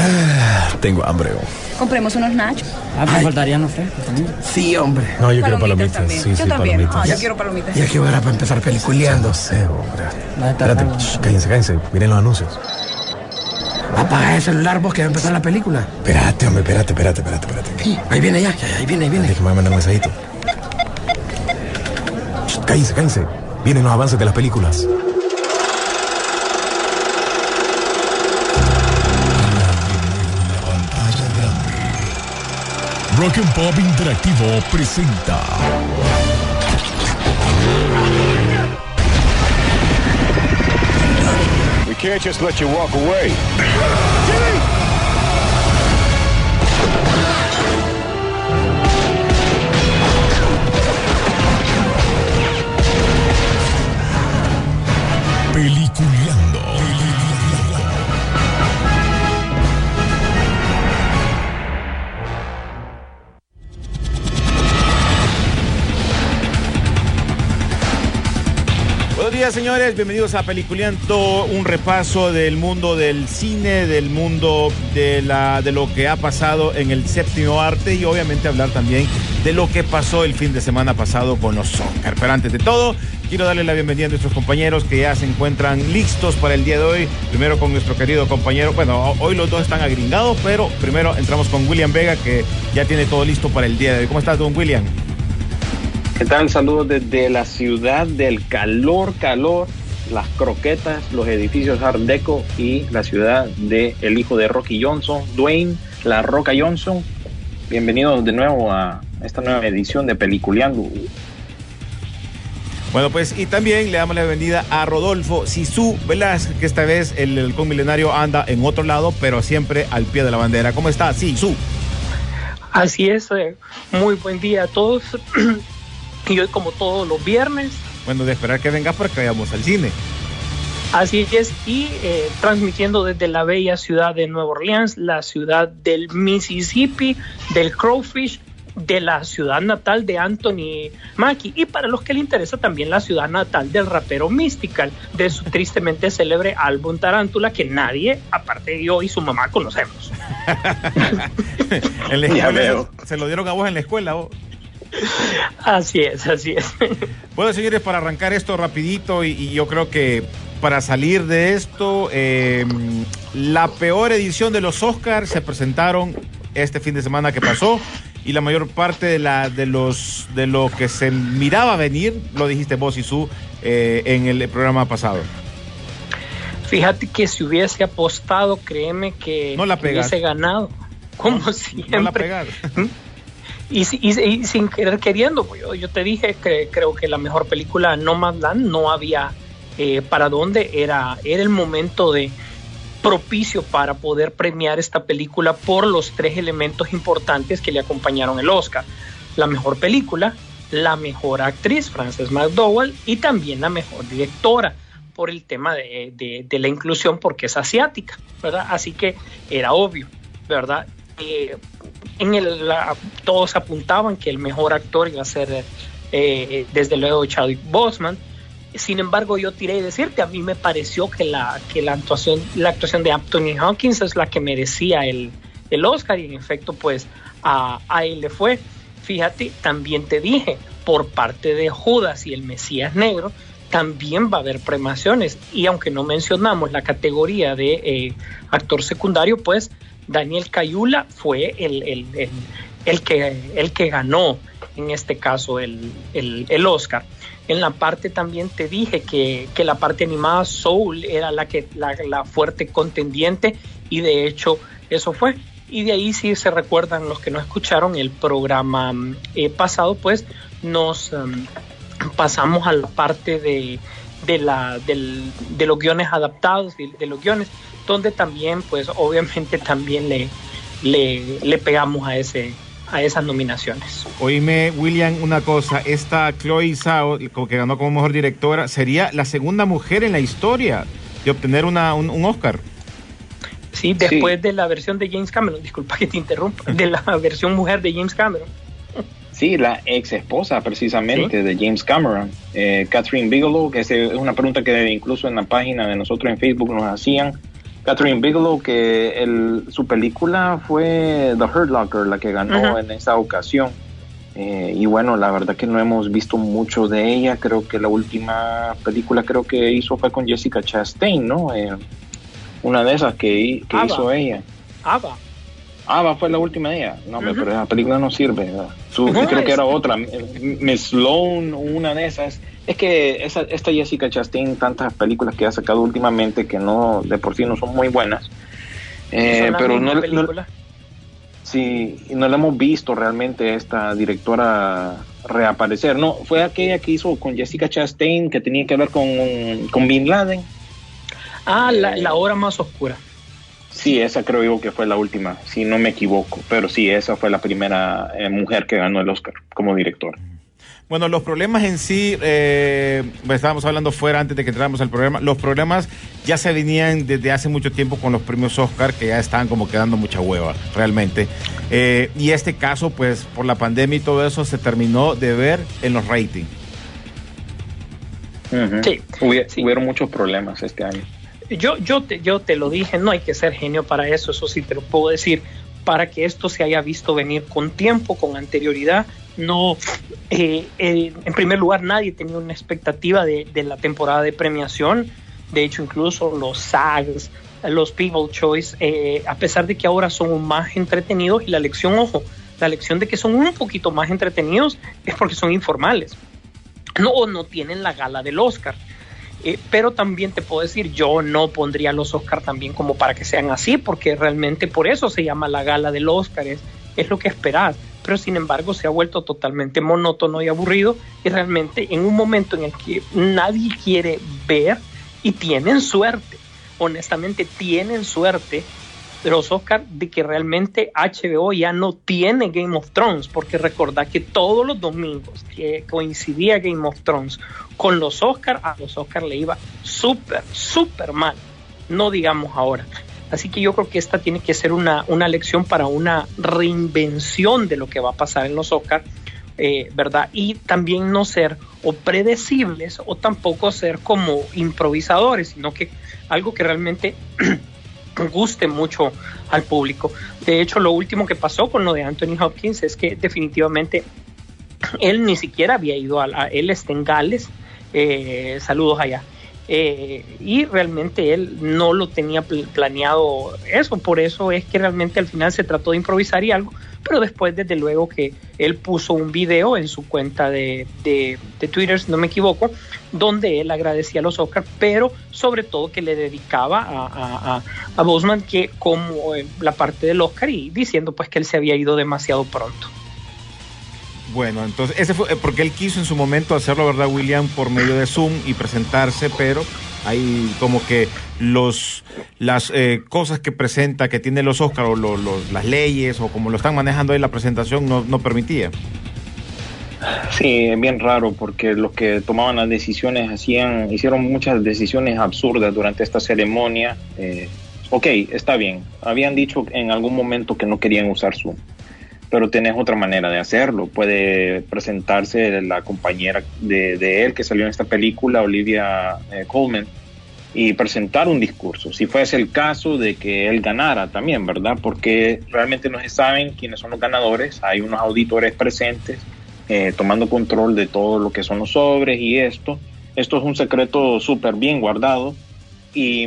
Ah, tengo hambre. Compremos unos nachos. Ah, me faltarían los frescos Sí, hombre. No, yo quiero palomitas. también. Sí, yo sí, también. palomitas. Ah, yo quiero palomitas. Ya que hora para empezar peliculeando. No sé, hombre. Va a estar Espérate, shh, cállense, cállense. Miren los anuncios. Apaga el celular vos que va a empezar la película. Espérate, hombre, espérate, espérate, espérate, espérate. Ahí viene ya, ya, ahí viene, ahí viene. Déjame mandar un mensajito. Shh, Cállense, cállense. Vienen los avances de las películas. Rock and Pop Interactivo presenta. We can't just let you walk away. Días, señores. Bienvenidos a Peliculeando, un repaso del mundo del cine, del mundo de, la, de lo que ha pasado en el séptimo arte y obviamente hablar también de lo que pasó el fin de semana pasado con los Oscar. Pero antes de todo, quiero darle la bienvenida a nuestros compañeros que ya se encuentran listos para el día de hoy. Primero con nuestro querido compañero, bueno, hoy los dos están agringados, pero primero entramos con William Vega que ya tiene todo listo para el día de hoy. ¿Cómo estás, don William? ¿Qué tal? Saludos desde la ciudad del calor, calor, las croquetas, los edificios Art Deco y la ciudad del el hijo de Rocky Johnson, Dwayne La Roca Johnson. Bienvenidos de nuevo a esta nueva edición de Peliculeando. Bueno, pues y también le damos la bienvenida a Rodolfo Sisu Velázquez, que esta vez el halcón milenario anda en otro lado, pero siempre al pie de la bandera. ¿Cómo está? Sisu. Así es, eh, muy buen día a todos. y hoy como todos los viernes, Bueno, de esperar que vengas para que vayamos al cine. así es, y eh, transmitiendo desde la bella ciudad de Nueva Orleans, la ciudad del Mississippi, del Crowfish, de la ciudad natal de Anthony Mackie y para los que le interesa también la ciudad natal del rapero Mystical, de su tristemente célebre álbum Tarántula que nadie, aparte de yo y su mamá, conocemos. En la Ya escuela veo. se lo dieron a vos en la escuela. vos. Así es, así es. Bueno, señores, para arrancar esto rapidito y, y yo creo que para salir de esto, eh, la peor edición de los Oscars se presentaron este fin de semana que pasó y la mayor parte de la de los de lo que se miraba venir, lo dijiste vos y su eh, en el programa pasado. Fíjate que si hubiese apostado, créeme que No la hubiese ganado. Como No la siempre. pegar. Y, y- y sin querer queriendo, pues, yo, yo te dije que creo que la mejor película Nomadland no había eh, para dónde era, era el momento de propicio para poder premiar esta película por los tres elementos importantes que le acompañaron el Oscar. La mejor película, la mejor actriz, Frances McDowell, y también la mejor directora por el tema de, de- de la inclusión porque es asiática, ¿verdad? Así que era obvio, ¿verdad? Eh, en el, la- todos apuntaban que el mejor actor iba a ser eh, desde luego Chadwick Boseman. Sin embargo, yo tiré y decirte, a mí me pareció que la, que la actuación, la actuación de Anthony Hopkins es la que merecía el, el Oscar y en efecto, pues a, él le fue. Fíjate, también te dije, por parte de Judas y el Mesías Negro, también va a haber premiaciones. Y aunque no mencionamos la categoría de eh, actor secundario, pues Daniel Cayula fue el, el, el, que, el que ganó en este caso el, el, el Oscar. En la parte también te dije que, que la parte animada Soul era la, que, la, la fuerte contendiente y de hecho eso fue. Y de ahí si se recuerdan los que no escucharon el programa eh, pasado, pues nos um, pasamos a la parte de, de, la, del, de los guiones adaptados, de, de, los guiones, donde también, pues obviamente también le, le, le pegamos a, ese, a esas nominaciones. Oíme, William, una cosa, esta Chloe Zhao, como que ganó como mejor directora, sería la segunda mujer en la historia de obtener una, un, un Oscar. Sí, después sí. de la versión de James Cameron, disculpa que te interrumpa, de la versión mujer de James Cameron. Sí, la ex esposa precisamente ¿Sí? de James Cameron, eh, Catherine Bigelow, que es una pregunta que incluso en la página de nosotros en Facebook nos hacían. Catherine Bigelow, que el, su película fue The Hurt Locker, la que ganó en esa ocasión. Eh, y bueno, la verdad que no hemos visto mucho de ella. Creo que la última película creo que hizo fue con Jessica Chastain, ¿no? Eh, una de esas que, que Ava. hizo ella. Ava. Ah, fue la última de ella. No, pero esa película no sirve. creo que era otra. Miss Sloan, una de esas. Es que esa, esta Jessica Chastain, tantas películas que ha sacado últimamente que no, de por sí no son muy buenas. Eh, Son pero no, no, sí, no la hemos visto realmente esta directora reaparecer. No, fue aquella que hizo con Jessica Chastain que tenía que ver con, con Bin Laden. Ah, la, la hora más oscura. Sí, esa creo yo que fue la última, si no me equivoco. Pero sí, esa fue la primera eh, mujer que ganó el Oscar como directora. Bueno, los problemas en sí, eh, pues, estábamos hablando fuera antes de que entráramos al programa, los problemas ya se venían desde hace mucho tiempo con los premios Oscar, que ya estaban como quedando mucha hueva, realmente. Eh, y este caso, pues por la pandemia y todo eso, se terminó de ver en los ratings. Sí, Hubi- sí. Hubieron muchos problemas este año. Yo, yo, te, yo te lo dije, no hay que ser genio para eso, eso sí te lo puedo decir, para que esto se haya visto venir con tiempo, con anterioridad. No, eh, eh, en primer lugar, nadie tenía una expectativa de, la temporada de premiación. De hecho, incluso los SAGs, los People's Choice, eh, a pesar de que ahora son más entretenidos, y la lección, ojo, la lección de que son un poquito más entretenidos es porque son informales. No, no tienen la gala del Oscar. Pero también te puedo decir, yo no pondría los Oscar también como para que sean así, porque realmente por eso se llama la gala del Oscar, es, es lo que esperas. Pero sin embargo se ha vuelto totalmente monótono y aburrido y realmente en un momento en el que nadie quiere ver y tienen suerte, honestamente tienen suerte los Oscar de que realmente HBO ya no tiene Game of Thrones, porque recordad que todos los domingos que coincidía Game of Thrones con los Oscar, a los Oscar le iba súper, súper mal, no digamos ahora. Así que yo creo que esta tiene que ser una, una lección para una reinvención de lo que va a pasar en los Oscar, eh, ¿verdad? Y también no ser o predecibles o tampoco ser como improvisadores, sino que algo que realmente guste mucho al público. De hecho, lo último que pasó con lo de Anthony Hopkins es que definitivamente él ni siquiera había ido a, a él Gales, eh, saludos allá. Eh, y realmente él no lo tenía pl planeado eso, por eso es que realmente al final se trató de improvisar y algo, pero después desde luego que él puso un video en su cuenta de, de, de Twitter, si no me equivoco, donde él agradecía a los Oscars, pero sobre todo que le dedicaba a, a, a, a Bosman que como eh, la parte del Oscar y diciendo pues que él se había ido demasiado pronto. Bueno, entonces, ese fue porque él quiso en su momento hacerlo, ¿verdad, William? Por medio de Zoom y presentarse, pero hay como que los las eh, cosas que presenta, que tiene los Oscar o lo, las leyes o como lo están manejando ahí la presentación no, no permitía. Sí, es bien raro porque los que tomaban las decisiones hacían, hicieron muchas decisiones absurdas durante esta ceremonia. Eh, ok, está bien. Habían dicho en algún momento que no querían usar Zoom, pero tenés otra manera de hacerlo. Puede presentarse la compañera de, él que salió en esta película, Olivia eh, Colman, y presentar un discurso. Si fuese el caso de que él ganara también, ¿verdad? Porque realmente no se saben quiénes son los ganadores. Hay unos auditores presentes eh, tomando control de todo lo que son los sobres y esto. Esto es un secreto súper bien guardado. Y,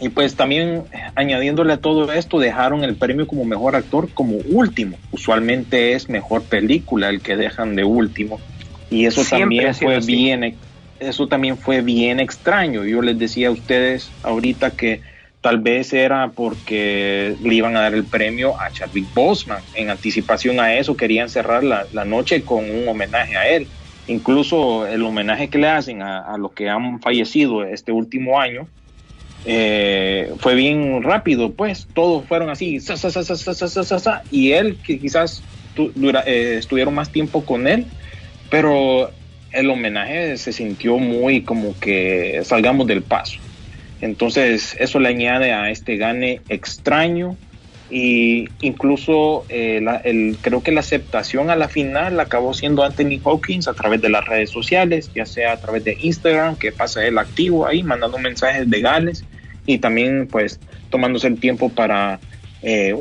y pues también añadiéndole a todo esto, dejaron el premio como mejor actor como último. Usualmente es mejor película el que dejan de último. Y eso Siempre también fue así. bien, eso también fue bien extraño. Yo les decía a ustedes ahorita que tal vez era porque le iban a dar el premio a Chadwick Boseman. En anticipación a eso querían cerrar la, la noche con un homenaje a él. Incluso el homenaje que le hacen a, a los que han fallecido este último año eh, fue bien rápido, pues todos fueron así, y él que quizás eh, estuvieron más tiempo con él, pero el homenaje se sintió muy como que salgamos del paso. Entonces eso le añade a este gane extraño, y incluso eh, la, el, creo que la aceptación a la final acabó siendo Anthony Hawkins a través de las redes sociales, ya sea a través de Instagram, que pasa él activo ahí, mandando mensajes legales, y también pues tomándose el tiempo para eh,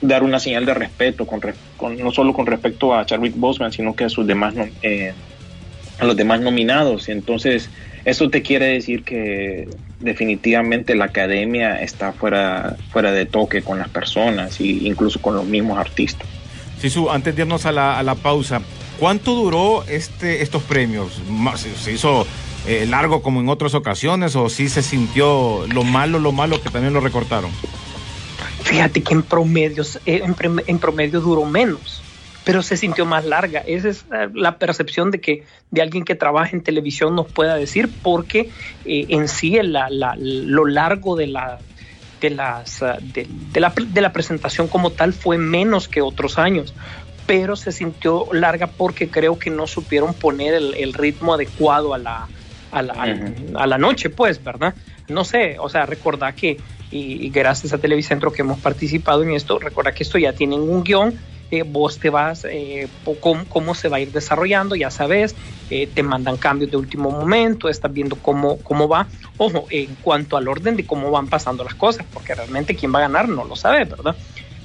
dar una señal de respeto, con, con- no solo con respecto a Chadwick Boseman, sino que a sus demás eh, a los demás nominados. Entonces, eso te quiere decir que definitivamente la academia está fuera, fuera de toque con las personas e incluso con los mismos artistas. Sisu, antes de irnos a la, a la pausa, ¿cuánto duró este, estos premios? ¿Se, hizo eh, largo como en otras ocasiones o sí se sintió lo malo, lo malo que también lo recortaron? Fíjate que en promedio, eh, en, en promedio duró menos, pero se sintió más larga. Esa es eh, la percepción de que de alguien que trabaja en televisión nos pueda decir, porque eh, en sí el- la- la- lo largo de la de las ah, de, de la, de la presentación como tal fue menos que otros años pero se sintió larga porque creo que no supieron poner el, el ritmo adecuado a la, a la, al- a la noche, pues, ¿verdad? No sé, o sea, recordá que, y, y gracias a Televicentro que hemos participado en esto, recordá que esto ya tienen un guion, eh, vos te vas, eh, cómo, cómo se va a ir desarrollando, ya sabes, eh, te mandan cambios de último momento, estás viendo cómo, cómo va. Ojo, en cuanto al orden de cómo van pasando las cosas, porque realmente quién va a ganar no lo sabes, ¿verdad?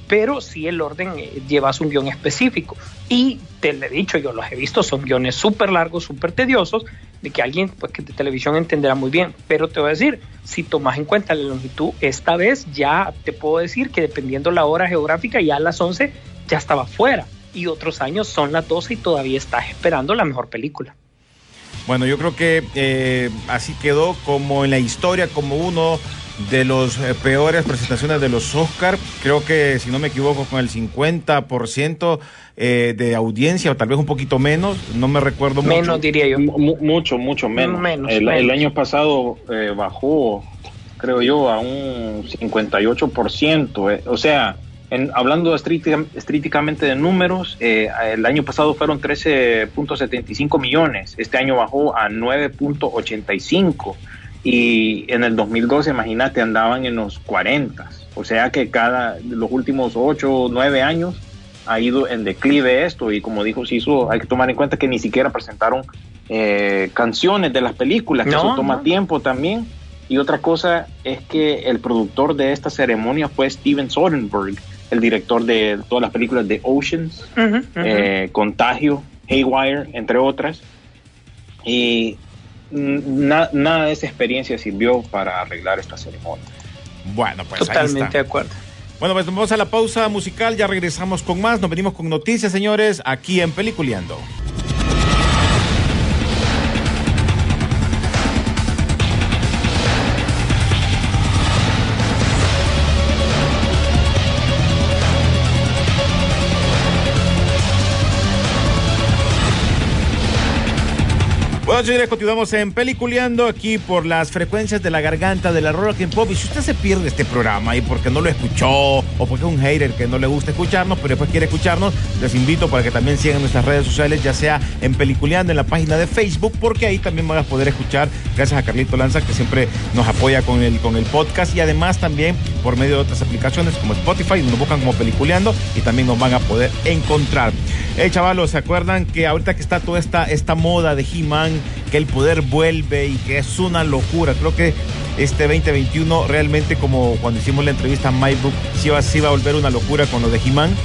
pero sí el orden eh, llevas un guion específico. Y te lo he dicho, yo los he visto, son guiones súper largos, súper tediosos, de que alguien pues, que de televisión entenderá muy bien. Pero te voy a decir, si tomas en cuenta la longitud, esta vez ya te puedo decir que dependiendo la hora geográfica, ya a las 11 ya estaba fuera. Y otros años son las 12 y todavía estás esperando la mejor película. Bueno, yo creo que eh, así quedó como en la historia, como uno de los eh, peores presentaciones de los Oscar. Creo que, si no me equivoco, con el 50% eh, de audiencia, o tal vez un poquito menos, no me recuerdo mucho. Menos diría yo. Mu- mucho, mucho menos. Menos, el, menos. el año pasado eh, bajó, creo yo, a un 58%. eh. O sea, en, hablando estrictamente de números, eh, el año pasado fueron 13.75 millones. Este año bajó a 9.85. Y en el 2012, imagínate, andaban en los 40. O sea que cada los últimos 8 o 9 años ha ido en declive esto y como dijo Sisu, hay que tomar en cuenta que ni siquiera presentaron eh, canciones de las películas, que No, eso toma no. tiempo también. Y otra cosa es que el productor de esta ceremonia fue Steven Soderbergh, el director de todas las películas de Oceans, eh, Contagio, Haywire, entre otras. Y na- nada de esa experiencia sirvió para arreglar esta ceremonia. Bueno, pues ahí Totalmente está. de acuerdo. Bueno, pues vamos a la pausa musical, ya regresamos con más, nos venimos con noticias, señores, aquí en Peliculeando. Señores, continuamos en Peliculeando aquí por las frecuencias de la garganta de la Rock and Pop. Y si usted se pierde este programa y porque no lo escuchó o porque es un hater que no le gusta escucharnos, pero después quiere escucharnos, les invito para que también sigan nuestras redes sociales, ya sea en Peliculeando en la página de Facebook, porque ahí también van a poder escuchar, gracias a Carlito Lanza, que siempre nos apoya con el, con el podcast y además también por medio de otras aplicaciones como Spotify, nos buscan como Peliculeando y también nos van a poder encontrar. Eh, chavalos, ¿se acuerdan que ahorita que está toda esta, esta moda de He-Man, que el poder vuelve y que es una locura? Creo que este 2021 realmente como cuando hicimos la entrevista a MyBook, sí iba, sí iba a volver una locura con lo de He-Man.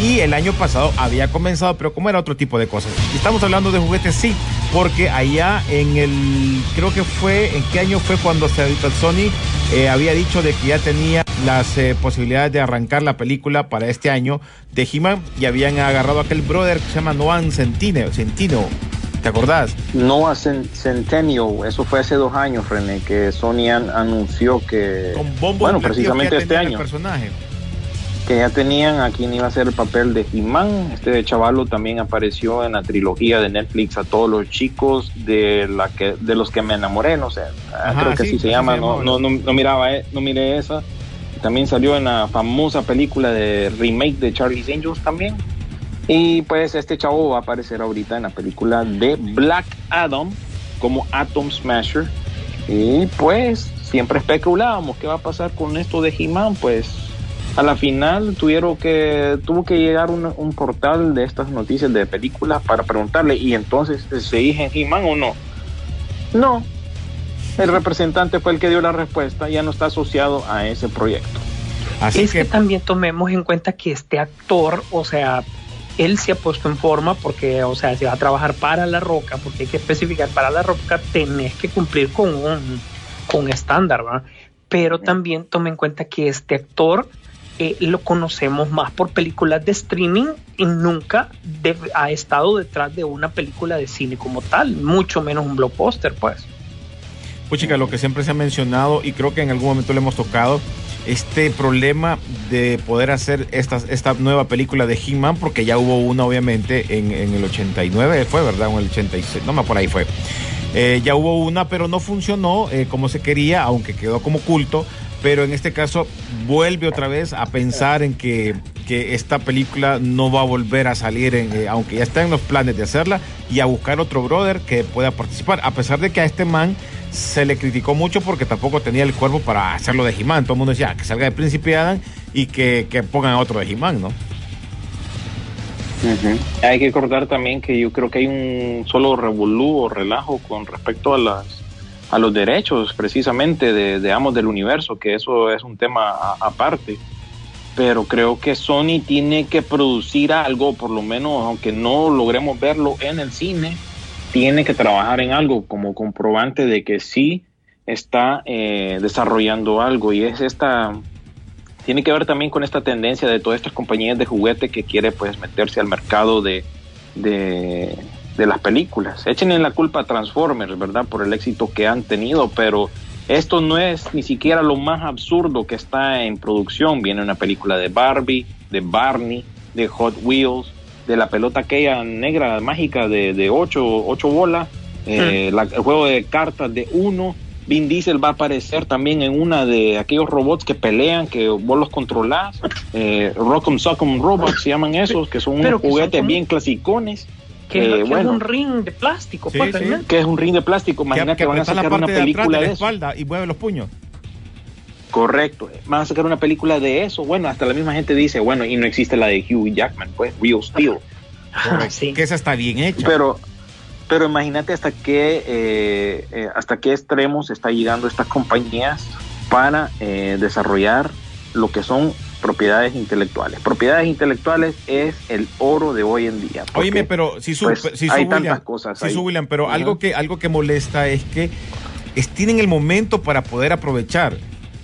Y el año pasado había comenzado, pero como era otro tipo de cosas. Estamos hablando de juguetes, sí, porque allá en el, creo que fue, ¿en qué año fue cuando se Sony eh, había dicho de que ya tenía las eh, posibilidades de arrancar la película para este año de He-Man y habían agarrado a aquel brother que se llama Noan Centino, Centino ¿te acordás? Noah Cen- Centennial, eso fue hace dos años, René, que Sony an- anunció que, Con bombo bueno, precisamente ya este año, personaje. que ya tenían a quien iba a ser el papel de He-Man. Este chavalo también apareció en la trilogía de Netflix a todos los chicos de la que de los que me enamoré, no sé, ah, Ajá, creo que sí, así se así llama, se no, no, no, no miraba, eh, no miré esa. También salió en la famosa película de remake de Charlie's Angels también. Y pues este chavo va a aparecer ahorita en la película de Black Adam como Atom Smasher. Y pues siempre especulábamos qué va a pasar con esto de He-Man. Pues a la final tuvieron que, tuvo que llegar un, un portal de estas noticias de películas para preguntarle, ¿y entonces se dije en He-Man o no? No. el representante fue el que dio la respuesta, ya no está asociado a ese proyecto. Así es que, que, también tomemos en cuenta que este actor, o sea, él se ha puesto en forma porque, o sea, se va a trabajar para la roca, porque hay que especificar para la roca, tenés que cumplir con un, con un estándar, ¿verdad? Pero también tome en cuenta que este actor eh, lo conocemos más por películas de streaming y nunca de- ha estado detrás de una película de cine como tal, mucho menos un blockbuster, pues. puchica, lo que siempre se ha mencionado y creo que en algún momento le hemos tocado, este problema de poder hacer esta, esta nueva película de He-Man, porque ya hubo una obviamente en, en el 89, fue verdad, en el 86, no más por ahí fue. Eh, ya hubo una, pero no funcionó eh, como se quería, aunque quedó como culto. Pero en este caso vuelve otra vez a pensar en que, que esta película no va a volver a salir, eh, aunque ya está en los planes de hacerla, y a buscar otro brother que pueda participar. A pesar de que a este man se le criticó mucho porque tampoco tenía el cuerpo para hacerlo de He-Man. Todo el mundo decía "Ah, que salga de Príncipe Adam y que, que pongan a otro de He-Man, ¿no? Hay que recordar también que yo creo que hay un solo revolú o relajo con respecto a las a los derechos precisamente de, de Amos del Universo, que eso es un tema aparte. Pero creo que Sony tiene que producir algo, por lo menos, aunque no logremos verlo en el cine, tiene que trabajar en algo como comprobante de que sí está eh, desarrollando algo. Y es esta, tiene que ver también con esta tendencia de todas estas compañías de juguete que quiere pues meterse al mercado de, de, las películas. Échenle la culpa a Transformers, ¿verdad? Por el éxito que han tenido, pero esto no es ni siquiera lo más absurdo que está en producción. Viene una película de Barbie, de Barney, de Hot Wheels, de la pelota aquella negra mágica de, de ocho, ocho bolas, eh, la- el juego de cartas de uno. Vin Diesel va a aparecer también en una de aquellos robots que pelean, que vos los controlás. Eh, Rock'em Sock'em Robots se llaman esos, que son unos son juguetes bien clasicones. Que, Eh, que es bueno. un ring de plástico, Sí, pues, sí. realmente. que es un ring de plástico. Imagínate que que van a apretar la sacar una parte de atrás película de de, espalda y mueve los puños. Correcto. Van a sacar una película de eso. Bueno, hasta la misma gente dice, bueno, y no existe la de Hugh Jackman, pues, Real Steel. Ah, sí. Que esa está bien hecha. Pero, pero imagínate hasta qué, eh, eh, hasta qué extremos está llegando estas compañías para eh, desarrollar lo que son propiedades intelectuales. Propiedades intelectuales es el oro de hoy en día. porque, Oíme, pero si su, pues, si su hay William, tantas cosas si ahí. su William, pero algo que algo que molesta es que es, tienen el momento para poder aprovechar.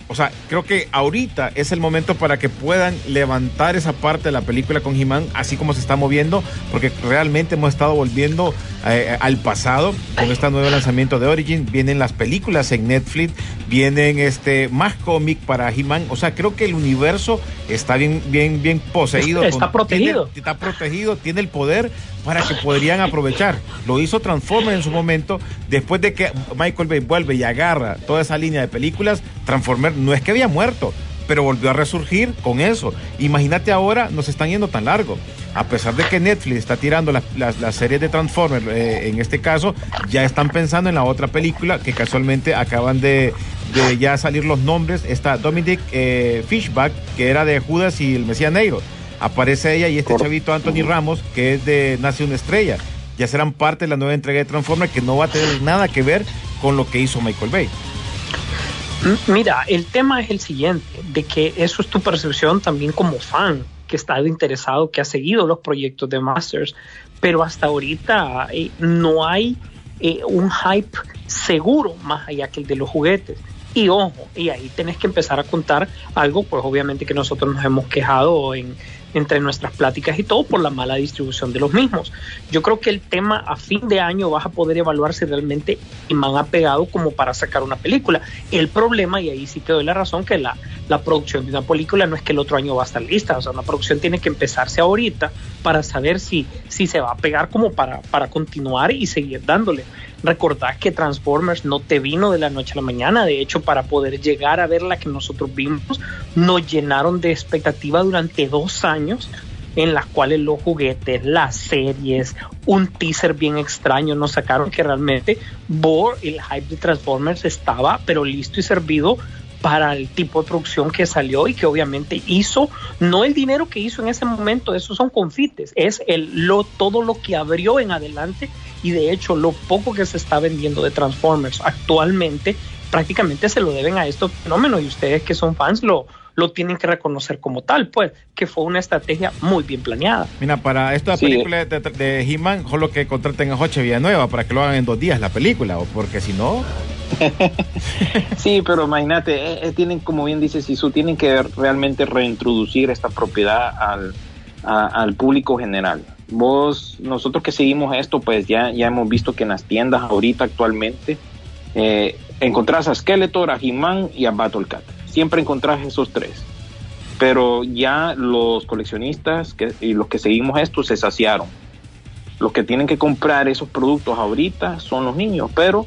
O sea, creo que ahorita es el momento para que puedan levantar esa parte de la película con He-Man, así como se está moviendo, porque realmente hemos estado volviendo eh, al pasado con este nuevo lanzamiento de Origin. Vienen las películas en Netflix, vienen este más cómic para He-Man. O sea, creo que el universo está bien, bien, bien poseído. Está protegido. tiene- está protegido, tiene el poder para que podrían aprovechar. Lo hizo Transformers en su momento, después de que Michael Bay vuelve y agarra toda esa línea de películas, Transformers no es que había muerto, pero volvió a resurgir con eso. Imagínate ahora, nos están yendo tan largo. A pesar de que Netflix está tirando las, las- las series de Transformers, eh, en este caso, ya están pensando en la otra película que casualmente acaban de, de ya salir los nombres. Está Dominic eh, Fishback, que era de Judas y el Mesías Negro. Aparece ella y este chavito Anthony Ramos, que es de Nace una estrella. Ya serán parte de la nueva entrega de Transformers que no va a tener nada que ver con lo que hizo Michael Bay. Mira, el tema es el siguiente, de que eso es tu percepción también como fan, que estado interesado, que ha seguido los proyectos de Masters, pero hasta ahorita eh, no hay eh, un hype seguro más allá que el de los juguetes. Y ojo, y ahí tenés que empezar a contar algo, pues obviamente que nosotros nos hemos quejado en, entre nuestras pláticas y todo por la mala distribución de los mismos. Yo creo que el tema a fin de año vas a poder evaluar si realmente Iman ha pegado como para sacar una película. El problema, y ahí sí te doy la razón, que la, la producción de una película no es que el otro año va a estar lista, o sea, una producción tiene que empezarse ahorita para saber si, si se va a pegar como para, para continuar y seguir dándole. Recordad que Transformers no te vino de la noche a la mañana, de hecho para poder llegar a ver la que nosotros vimos, nos llenaron de expectativa durante dos años en las cuales los juguetes, las series, un teaser bien extraño nos sacaron que realmente por el hype de Transformers estaba pero listo y servido para el tipo de producción que salió y que obviamente hizo, no el dinero que hizo en ese momento, esos son confites, es el, lo, todo lo que abrió en adelante y de hecho lo poco que se está vendiendo de Transformers actualmente prácticamente se lo deben a estos fenómenos y ustedes que son fans lo, lo tienen que reconocer como tal, pues, que fue una estrategia muy bien planeada. Mira, para esta Sí. película de, de, He-Man, solo que contraten a Joche Villanueva para que lo hagan en dos días la película, o porque si no, Sí, pero imagínate, eh, eh, tienen, como bien dice Sisu, tienen que realmente reintroducir esta propiedad al, a- al público general. Vos, nosotros que seguimos esto, pues ya, ya hemos visto que en las tiendas ahorita actualmente eh, encontrás a Skeletor, a He-Man y a Battlecat. Siempre encontrás esos tres. Pero ya los coleccionistas que, y los que seguimos esto se saciaron. Los que tienen que comprar esos productos ahorita son los niños, pero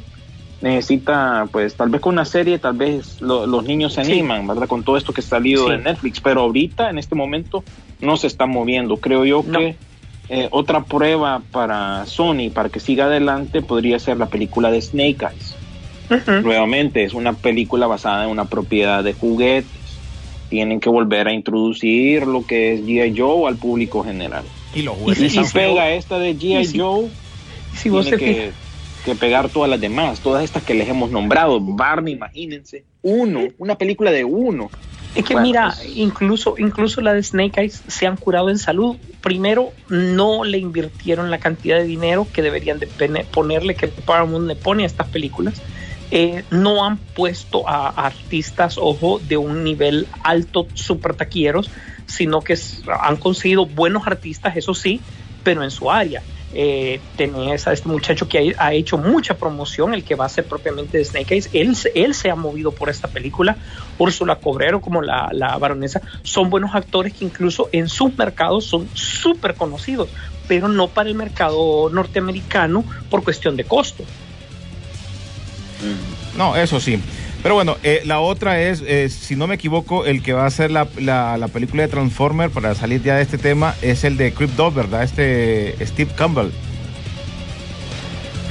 necesita, pues tal vez con una serie, tal vez lo- los niños se Sí. animan, ¿verdad? Con todo esto que ha salido Sí. de Netflix, pero ahorita, en este momento, no se está moviendo. Creo yo No. que eh, otra prueba para Sony, para que siga adelante, podría ser la película de Snake Eyes. Nuevamente, es una película basada en una propiedad de juguetes. Tienen que volver a introducir lo que es G.I. Joe al público general. y los juguetes Y si pega esta de G.I. sí. Joe, Si vos tiene te que, fijas, que pegar todas las demás, todas estas que les hemos nombrado. Barney, imagínense. Uno, una película de uno. Es que Bueno, mira, pues- incluso, incluso la de Snake Eyes se han curado en salud. Primero, no le invirtieron la cantidad de dinero que deberían de pene- ponerle, que Paramount le pone a estas películas. Eh, no han puesto a, artistas, ojo, de un nivel alto, super taquilleros, sino que han conseguido buenos artistas, eso sí, pero en su área. Eh, tenés a este muchacho que ha, hecho mucha promoción, el que va a ser propiamente de Snake Eyes. Él, él se ha movido por esta película. Úrsula Cobrero, como la, la baronesa, son buenos actores que incluso en sus mercados son súper conocidos, pero no para el mercado norteamericano por cuestión de costo. No, eso sí. Pero bueno, eh, la otra es, eh, si no me equivoco, el que va a hacer la, la, la película de Transformer para salir ya de este tema es el de Crypt Dog, ¿verdad? Este Steve Campbell.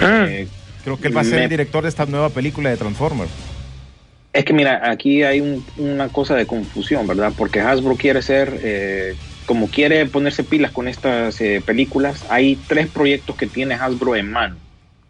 Eh, Creo que él va a ser Me- el director de esta nueva película de Transformer. Es que mira, aquí hay un- una cosa de confusión, ¿verdad? Porque Hasbro quiere ser, como quiere ponerse pilas con estas películas, hay tres proyectos que tiene Hasbro en mano.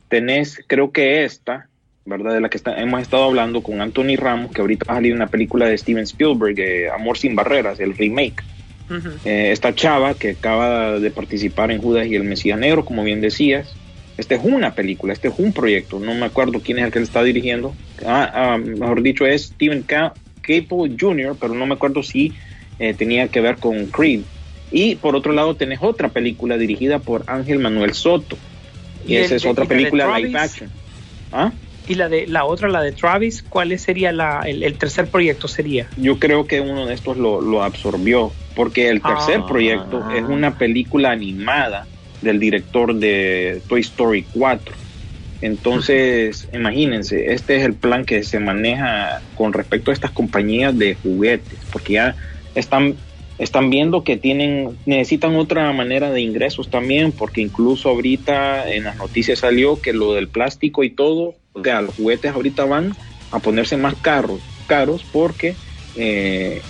Tenés, creo que esta, ¿verdad? De la que está- hemos estado hablando con Anthony Ramos, que ahorita va a salir una película de Steven Spielberg, eh, Amor sin Barreras, el remake. Ujú. Eh, esta chava que acaba de participar en Judas y el Mesías Negro, como bien decías. Este es una película, este es un proyecto. No me acuerdo quién es el que le está dirigiendo. Ah, ah, mejor dicho, es Steven Ca- Caple Jr., pero no me acuerdo si eh, tenía que ver con Creed. Y por otro lado, tenés otra película dirigida por Ángel Manuel Soto. Y, Y el esa es de- otra película live action. ¿Ah? Y la de la otra, la de Travis, ¿cuál sería la, el, el tercer proyecto? Sería. Yo creo que uno de estos lo, lo absorbió, porque el tercer Ah. proyecto es una película animada del director de Toy Story 4. Entonces, imagínense, este es el plan que se maneja con respecto a estas compañías de juguetes, porque ya están, están viendo que tienen, necesitan otra manera de ingresos también, porque incluso ahorita en las noticias salió que lo del plástico y todo, o sea, los juguetes ahorita van a ponerse más caros, caros porque eh,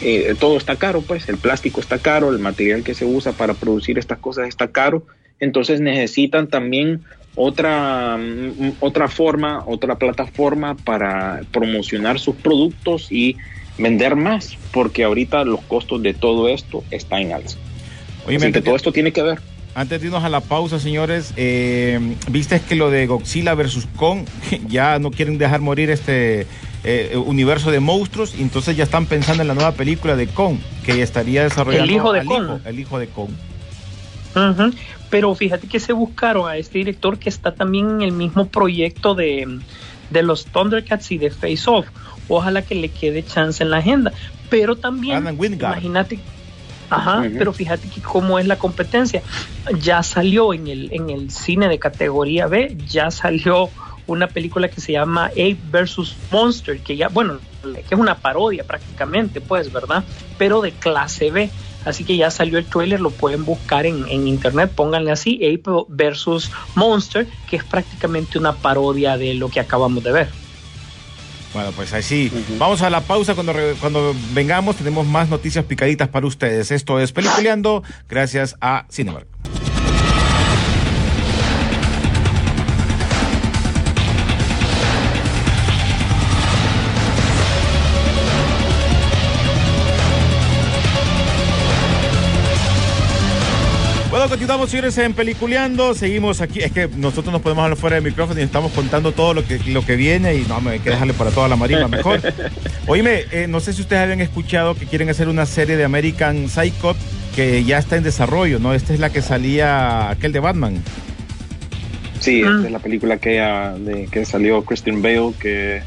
eh, todo está caro, pues el plástico está caro, el material que se usa para producir estas cosas está caro, entonces necesitan también otra, mm, otra forma, otra plataforma para promocionar sus productos y vender más, porque ahorita los costos de todo esto están en alza. Oye, Así que antes, todo esto tiene que ver. Antes de irnos a la pausa, señores, eh, viste que lo de Godzilla versus Kong ya no quieren dejar morir este eh, universo de monstruos, y entonces ya están pensando en la nueva película de Kong, que estaría desarrollando El hijo de Kong. hijo- el hijo de Kong. Pero fíjate que se buscaron a este director que está también en el mismo proyecto de, de los Thundercats y de Face Off. Ojalá que le quede chance en la agenda. Pero también, imagínate, ajá, pero fíjate que cómo es la competencia. Ya salió en el, en el cine de categoría B, ya salió una película que se llama Ape versus Monster, que ya, bueno, que es una parodia prácticamente, pues, ¿verdad? Pero de clase B. Así que ya salió el trailer, lo pueden buscar en, en internet, pónganle así, Ape versus Monster, que es prácticamente una parodia de lo que acabamos de ver. Bueno, pues así. Vamos a la pausa. Cuando, re- cuando vengamos, tenemos más noticias picaditas para ustedes. Esto es Peliculeando, gracias a Cinemark. Bueno, continuamos, señores, en Peliculeando. Seguimos aquí. Es que nosotros nos podemos hablar fuera del micrófono y estamos contando todo lo que, lo que viene y no, me hay que dejarle para toda la marina mejor. Oíme, eh, no sé si ustedes habían escuchado que quieren hacer una serie de American Psycho que ya está en desarrollo, ¿no? Esta es la que salía aquel de Batman. Sí, Mm. esta es la película que, ella- de, que salió Christian Bale, que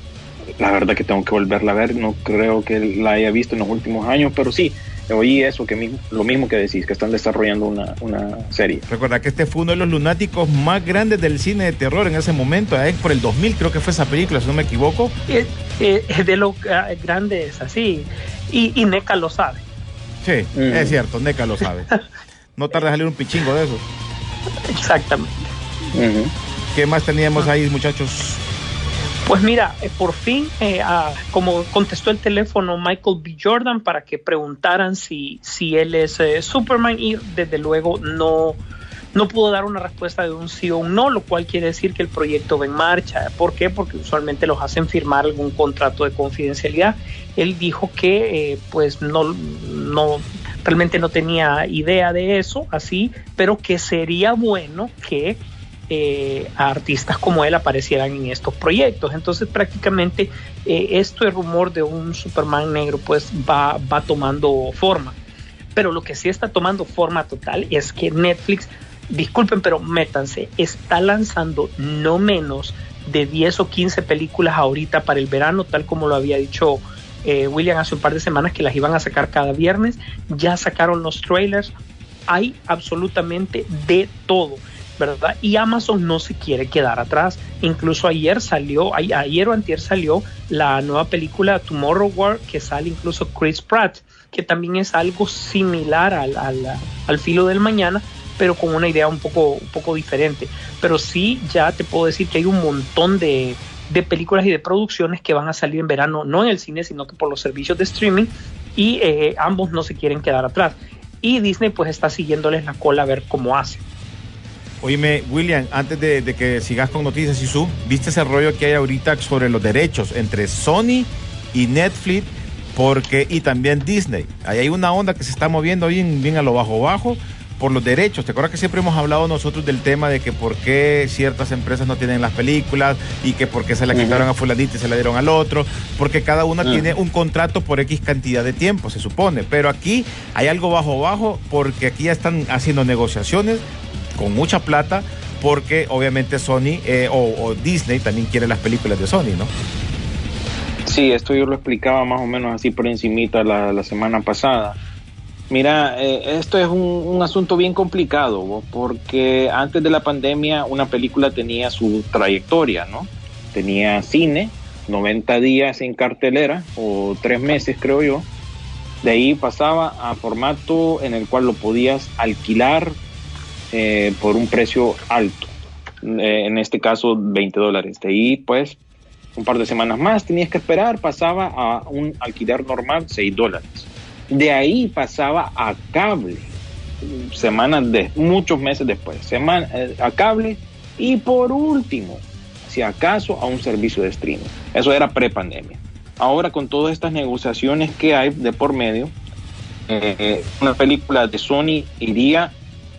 la verdad que tengo que volverla a ver. No creo que la haya visto en los últimos años, pero sí, oí eso, que lo mismo que decís, que están desarrollando una, una serie. Recuerda que este fue uno de los lunáticos más grandes del cine de terror en ese momento. ¿eh? Por el 2000 creo que fue esa película, si no me equivoco. Es, es- es de lo gra- grande es así. Y, y NECA lo sabe. Sí, Mm. es cierto, Neca lo sabe. No tarda en salir un pichingo de esos. Exactamente. ¿Qué más teníamos ahí, muchachos? Pues mira, eh, por fin, eh, como contestó el teléfono Michael B. Jordan para que preguntaran si, si él es eh, Superman y desde luego no, no pudo dar una respuesta de un sí o un no, lo cual quiere decir que el proyecto va en marcha. ¿Por qué? Porque usualmente los hacen firmar algún contrato de confidencialidad. Él dijo que eh, pues no, no realmente no tenía idea de eso, así, pero que sería bueno que eh, a artistas como él aparecieran en estos proyectos. Entonces prácticamente eh, esto el rumor de un Superman negro pues va, va tomando forma. Pero lo que sí está tomando forma total es que Netflix, disculpen, pero métanse, está lanzando no menos de 10 o 15 películas ahorita para el verano, tal como lo había dicho eh, William hace un par de semanas que las iban a sacar cada viernes. Ya sacaron los trailers. Hay absolutamente de todo. Y Amazon no se quiere quedar atrás. Incluso ayer salió, ayer o antier salió la nueva película Tomorrow War que sale incluso Chris Pratt, que también es algo similar al, al, al filo del mañana, pero con una idea un poco, un poco diferente. Pero sí, ya te puedo decir que hay un montón de, de películas y de producciones que van a salir en verano, no en el cine, sino que por los servicios de streaming, y eh, ambos no se quieren quedar atrás. Y Disney pues está siguiéndoles la cola a ver cómo hace. Oíme, William, antes de, de que sigas con noticias y su, ¿viste ese rollo que hay ahorita sobre los derechos entre Sony y Netflix? Porque, y también Disney. Ahí hay una onda que se está moviendo bien, bien a lo bajo bajo por los derechos. ¿Te acuerdas que siempre hemos hablado nosotros del tema de que por qué ciertas empresas no tienen las películas y que por qué se la quitaron a fulanita y se la dieron al otro? Porque cada una Ujú. tiene un contrato por X cantidad de tiempo, se supone. Pero aquí hay algo bajo bajo porque aquí ya están haciendo negociaciones con mucha plata porque obviamente Sony eh, o, Disney también quiere las películas de Sony, ¿no? Sí, esto yo lo explicaba más o menos así por encimita la, semana pasada. Mira, eh, esto es un, un asunto bien complicado, porque antes de la pandemia una película tenía su trayectoria, ¿no? Tenía cine, 90 días en cartelera, o tres meses creo yo. De ahí pasaba a formato en el cual lo podías alquilar eh, por un precio alto, eh, en este caso 20 dólares. De ahí pues un par de semanas más tenías que esperar, pasaba a un alquiler normal 6 dólares. De ahí pasaba a cable, semanas de, muchos meses después, semana, eh, a cable y por último, si acaso, a un servicio de streaming. Eso era pre-pandemia. Ahora con todas estas negociaciones que hay de por medio, eh, una película de Sony iría,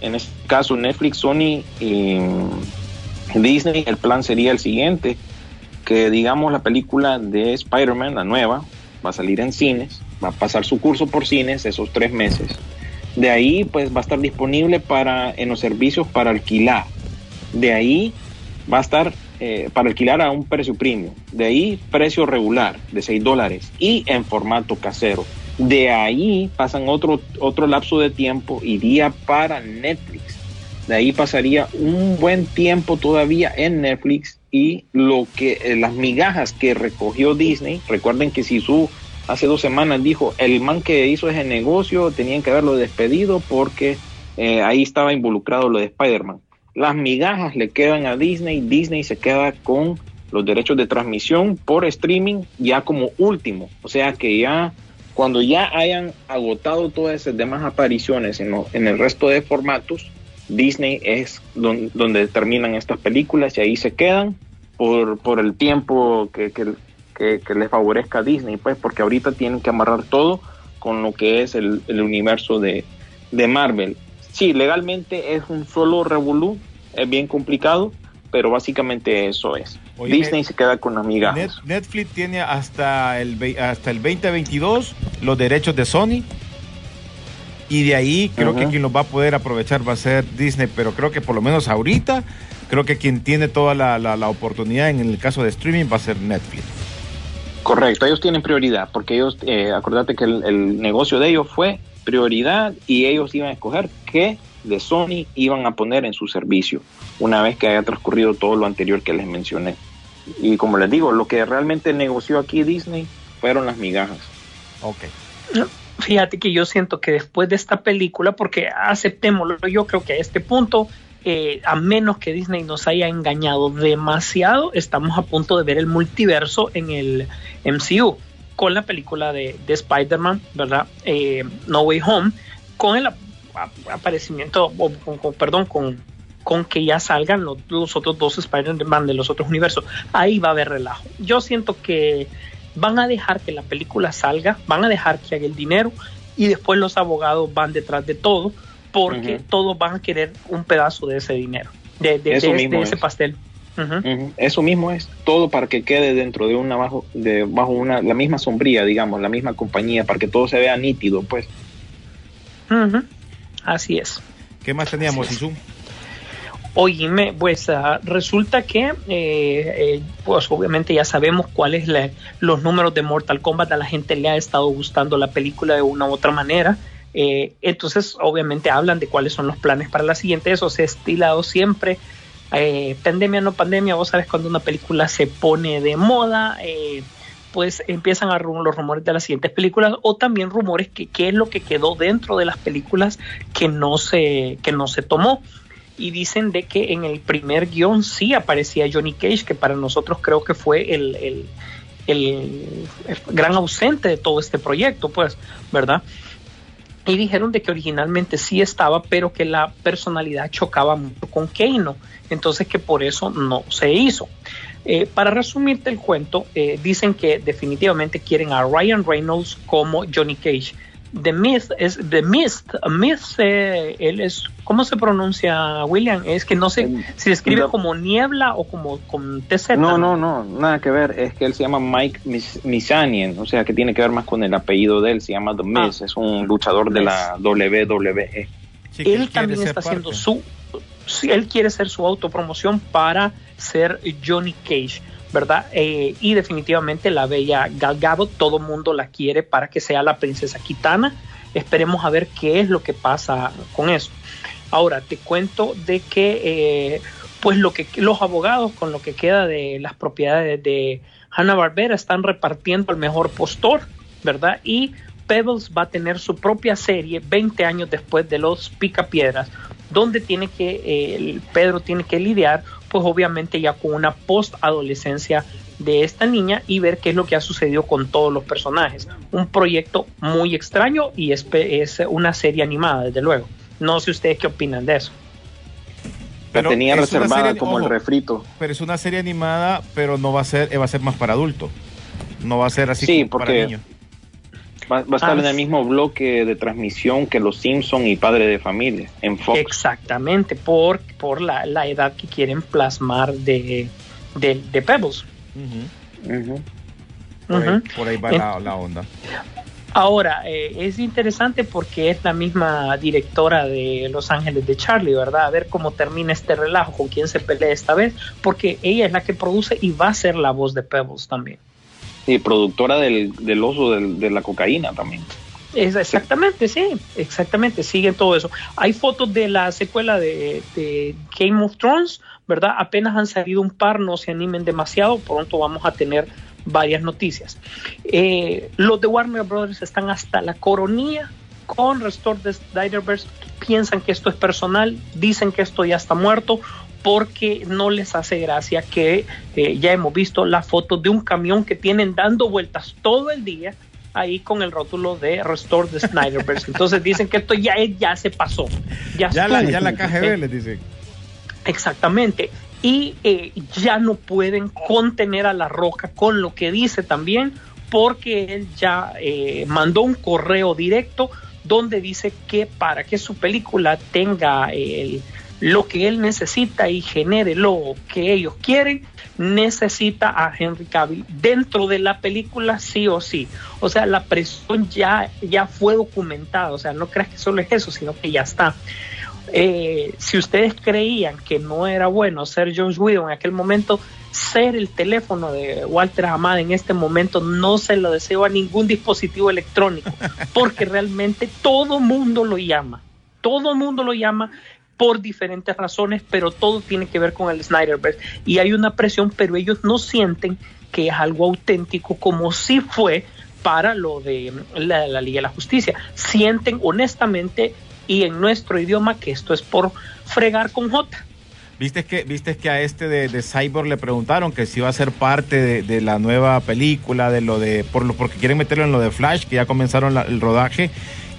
en este caso Netflix, Sony y Disney, el plan sería el siguiente, que digamos la película de Spider-Man, la nueva, va a salir en cines, va a pasar su curso por cines esos tres meses. De ahí pues va a estar disponible para, en los servicios para alquilar. De ahí va a estar eh, para alquilar a un precio premium. De ahí precio regular de 6 dólares y en formato casero. De ahí pasan otro, otro lapso de tiempo, iría para Netflix. De ahí pasaría un buen tiempo todavía en Netflix y lo que eh, las migajas que recogió Disney, recuerden que si su hace dos semanas dijo el man que hizo ese negocio tenían que haberlo despedido porque eh, ahí estaba involucrado lo de Spider-Man. Las migajas le quedan a Disney, Disney se queda con los derechos de transmisión por streaming ya como último. O sea que ya cuando ya hayan agotado todas esas demás apariciones en, lo- en el resto de formatos, Disney es don- donde terminan estas películas y ahí se quedan por, por el tiempo que, que, que- les favorezca Disney, pues porque ahorita tienen que amarrar todo con lo que es el, el universo de, de Marvel. Sí, legalmente es un solo revolú, es bien complicado, pero básicamente eso es. Oye, Disney Net- se queda con las migajas. Net- Netflix tiene hasta el, hasta el 2022 los derechos de Sony. Y de ahí creo que quien los va a poder aprovechar va a ser Disney, pero creo que por lo menos ahorita, creo que quien tiene toda la, la- la oportunidad en el caso de streaming va a ser Netflix. Correcto, ellos tienen prioridad, porque ellos, eh, acordate que el, el negocio de ellos fue prioridad y ellos iban a escoger qué de Sony iban a poner en su servicio, una vez que haya transcurrido todo lo anterior que les mencioné. Y como les digo, lo que realmente negoció aquí Disney fueron las migajas. Ok. Fíjate que yo siento que después de esta película, porque aceptémoslo, yo creo que a este punto, eh, a menos que Disney nos haya engañado demasiado, estamos a punto de ver el multiverso en el MCU con la película de, de Spider-Man, ¿verdad? Eh, no Way Home, con el ap- ap- aparecimiento, o con- con- perdón, con, con que ya salgan los, los otros dos Spider-Man de los otros universos. Ahí va a haber relajo. Yo siento que van a dejar que la película salga, van a dejar que haga el dinero y después los abogados van detrás de todo porque todos van a querer un pedazo de ese dinero, de, de ese es. pastel. Eso mismo es todo para que quede dentro de una bajo de bajo una la misma sombría, digamos, la misma compañía, para que todo se vea nítido, pues. Así es. ¿Qué más teníamos. Isu? Oíme, pues ah, resulta que, eh, eh, pues obviamente ya sabemos cuáles los números de Mortal Kombat, a la gente le ha estado gustando la película de una u otra manera. Eh, entonces, obviamente hablan de cuáles son los planes para la siguiente. Eso se ha estilado siempre. Eh, pandemia, no pandemia, vos sabes cuando una película se pone de moda, eh, pues empiezan a rum- los rumores de las siguientes películas o también rumores que qué es lo que quedó dentro de las películas que no se, que no se tomó y dicen de que en el primer guion sí aparecía Johnny Cage, que para nosotros creo que fue el, el- el- gran ausente de todo este proyecto, pues, ¿verdad? Y dijeron de que originalmente sí estaba, pero que la personalidad chocaba mucho con Keino, entonces que por eso no se hizo. Eh, para resumirte el cuento, eh, dicen que definitivamente quieren a Ryan Reynolds como Johnny Cage. The Mist es The Mist. Mist, eh, él es, ¿cómo se pronuncia William? Es que no sé El- si se escribe como niebla o como con TZ. No, no, no, nada que ver. Es que él se llama Mike Mis- Misanian, o sea que tiene que ver más con el apellido de él. Se llama The Miz, es un luchador de la WWE. Sí, él también ser está haciendo su, él quiere hacer su autopromoción para ser Johnny Cage, ¿verdad? Eh, y definitivamente la bella Gal Gadot, todo mundo la quiere para que sea la princesa Kitana. Esperemos a ver qué es lo que pasa con eso. Ahora te cuento de que, eh, pues lo que los abogados con lo que queda de las propiedades de Hanna Barbera están repartiendo el mejor postor, ¿verdad? Y Pebbles va a tener su propia serie 20 años después de los Picapiedras, donde tiene que eh, Pedro tiene que lidiar, pues obviamente ya con una post-adolescencia de esta niña y ver qué es lo que ha sucedido con todos los personajes. Un proyecto muy extraño y es, es una serie animada, desde luego. No sé ustedes qué opinan de eso. La tenía reservada serie- como el refrito. Pero es una serie animada, pero no va a ser, eh, va a ser más para adultos. No va a ser así Sí, como para porque- niños. Va, va a estar Ah, en el sí. mismo bloque de transmisión que Los Simpson y Padre de Familia en Fox. Exactamente, por, por la, la edad que quieren plasmar de, de, de Pebbles. Por, ahí, Ujú. por ahí va En- la, la onda. Ahora, eh, es interesante porque es la misma directora de Los Ángeles de Charlie, ¿verdad? A ver cómo termina este relajo, con quién se pelea esta vez, porque ella es la que produce y va a ser la voz de Pebbles también. Y productora del, del oso del- de la cocaína también. Es exactamente, sí, exactamente, sigue todo eso. Hay fotos de la secuela de, Game of Thrones, ¿verdad? Apenas han salido un par, no se animen demasiado, pronto vamos a tener varias noticias. Eh, los de Warner Brothers están hasta la coronilla con Restore the Snyderverse, piensan que esto es personal, dicen que esto ya está muerto. Porque no les hace gracia que eh, ya hemos visto la foto de un camión que tienen dando vueltas todo el día ahí con el rótulo de Restore the Snyderverse. Entonces dicen que esto ya, es- ya se pasó. Ya, Ya la, ya la KGB les dice. Exactamente. Y eh, ya no pueden contener a la roca con lo que dice también, porque él ya eh, mandó un correo directo donde dice que para que su película tenga el- lo que él necesita y genere lo que ellos quieren, necesita a Henry Cavill dentro de la película sí o sí. O sea, la presión ya, ya fue documentada. O sea, no creas que solo es eso, sino que ya está. Eh, si ustedes creían que no era bueno ser Josh Whedon en aquel momento, ser el teléfono de Walter Hamada en este momento no se lo deseo a ningún dispositivo electrónico, porque realmente todo mundo lo llama, todo mundo lo llama por diferentes razones, pero todo tiene que ver con el Snyderverse y hay una presión, pero ellos no sienten que es algo auténtico como si fue para lo de la, Liga de la Justicia. Sienten honestamente y en nuestro idioma que esto es por fregar con J. ¿Viste que, viste que a este de, de Cyborg le preguntaron que si iba a ser parte de, de la nueva película, de lo de, por lo, porque quieren meterlo en lo de Flash, que ya comenzaron la- el rodaje,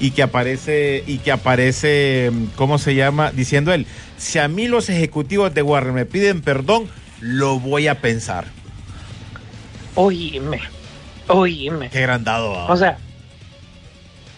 y que aparece, y que aparece, ¿cómo se llama? Diciendo él, si a mí los ejecutivos de Warner me piden perdón, lo voy a pensar. Oíme, oíme. Qué grandado. va. O sea,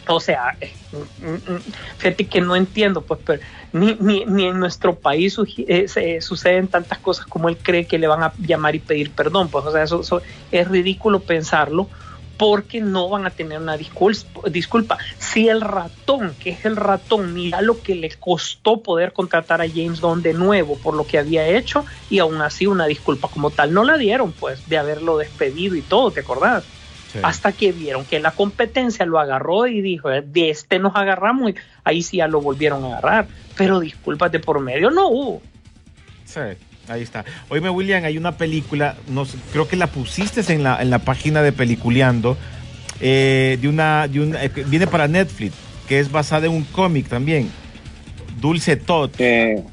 o sea, eh, mm, mm, fíjate que no entiendo, pues, pero ni, ni, ni en nuestro país eh, se- suceden tantas cosas como él cree que le van a llamar y pedir perdón. Pues, o sea, eso, eso es ridículo pensarlo porque no van a tener una disculpa, disculpa. Si el ratón, que es el ratón, mira lo que le costó poder contratar a James Gunn de nuevo por lo que había hecho y aún así una disculpa como tal no la dieron, pues, de haberlo despedido y todo, ¿te acordás? Sí. hasta que vieron que la competencia lo agarró y dijo, "Eh, de este nos agarramos y ahí sí ya lo volvieron a agarrar. Pero disculpas de por medio no hubo. Sí, ahí está. Oíme, William, hay una película, no sé, creo que la pusiste en la, en la página de Peliculeando, eh, de una, de una, eh, viene para Netflix, que es basada en un cómic también, Dulce Todd. Eh,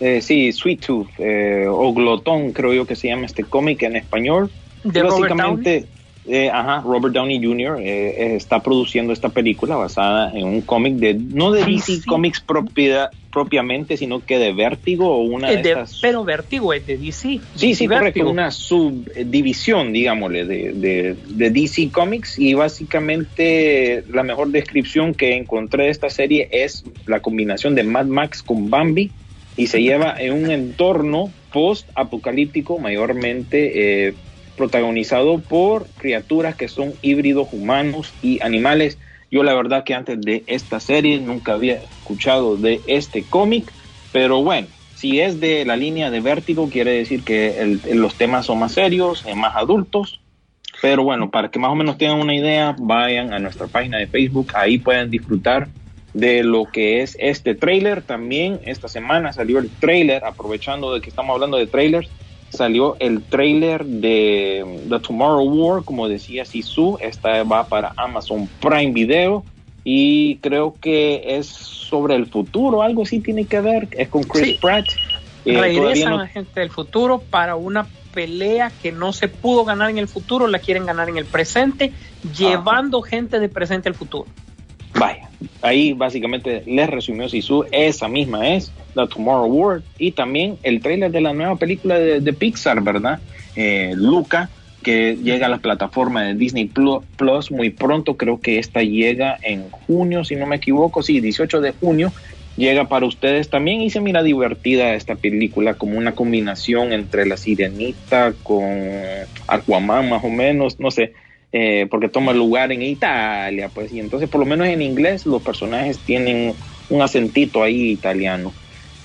eh, sí, Sweet Tooth eh, o Glotón, creo yo que se llama este cómic en español. De Robert Downey. Básicamente, eh, ajá, Robert Downey Jr. está produciendo esta película basada en un cómic de, no de Sí, DC sí. Comics propiedad, propiamente, sino que de Vértigo o una de, Es de- estas... pero Vértigo es de DC. Sí, sí, DC correcto, una subdivisión, digámosle, de, de, de DC Comics y básicamente la mejor descripción que encontré de esta serie es la combinación de Mad Max con Bambi y se lleva en un entorno post-apocalíptico mayormente eh, protagonizado por criaturas que son híbridos humanos y animales. Yo la verdad que antes de esta serie nunca había escuchado de este cómic, pero bueno, si es de la línea de vértigo, quiere decir que el- los temas son más serios, eh, más adultos. Pero bueno, para que más o menos tengan una idea, vayan a nuestra página de Facebook, ahí pueden disfrutar de lo que es este trailer. También esta semana salió el trailer, aprovechando de que estamos hablando de trailers, salió el trailer de The Tomorrow War, como decía Sisu, esta va para Amazon Prime Video y creo que es sobre el futuro, algo así tiene que ver, es con Chris Sí. Pratt. Eh, Regresan no- a gente del futuro para una pelea que no se pudo ganar en el futuro, la quieren ganar en el presente, llevando gente de presente al futuro. Vaya, ahí básicamente les resumió Sisu, esa misma es The Tomorrow War y también el trailer de la nueva película de, Pixar, ¿verdad? Eh, Luca, que llega a la plataforma de Disney Plu- Plus muy pronto, creo que esta llega en junio, si no me equivoco, sí, 18 de junio, llega para ustedes también y se mira divertida esta película como una combinación entre la sirenita con Aquaman más o menos, no sé, eh, porque toma lugar en Italia, pues, y entonces por lo menos en inglés los personajes tienen un acentito ahí italiano.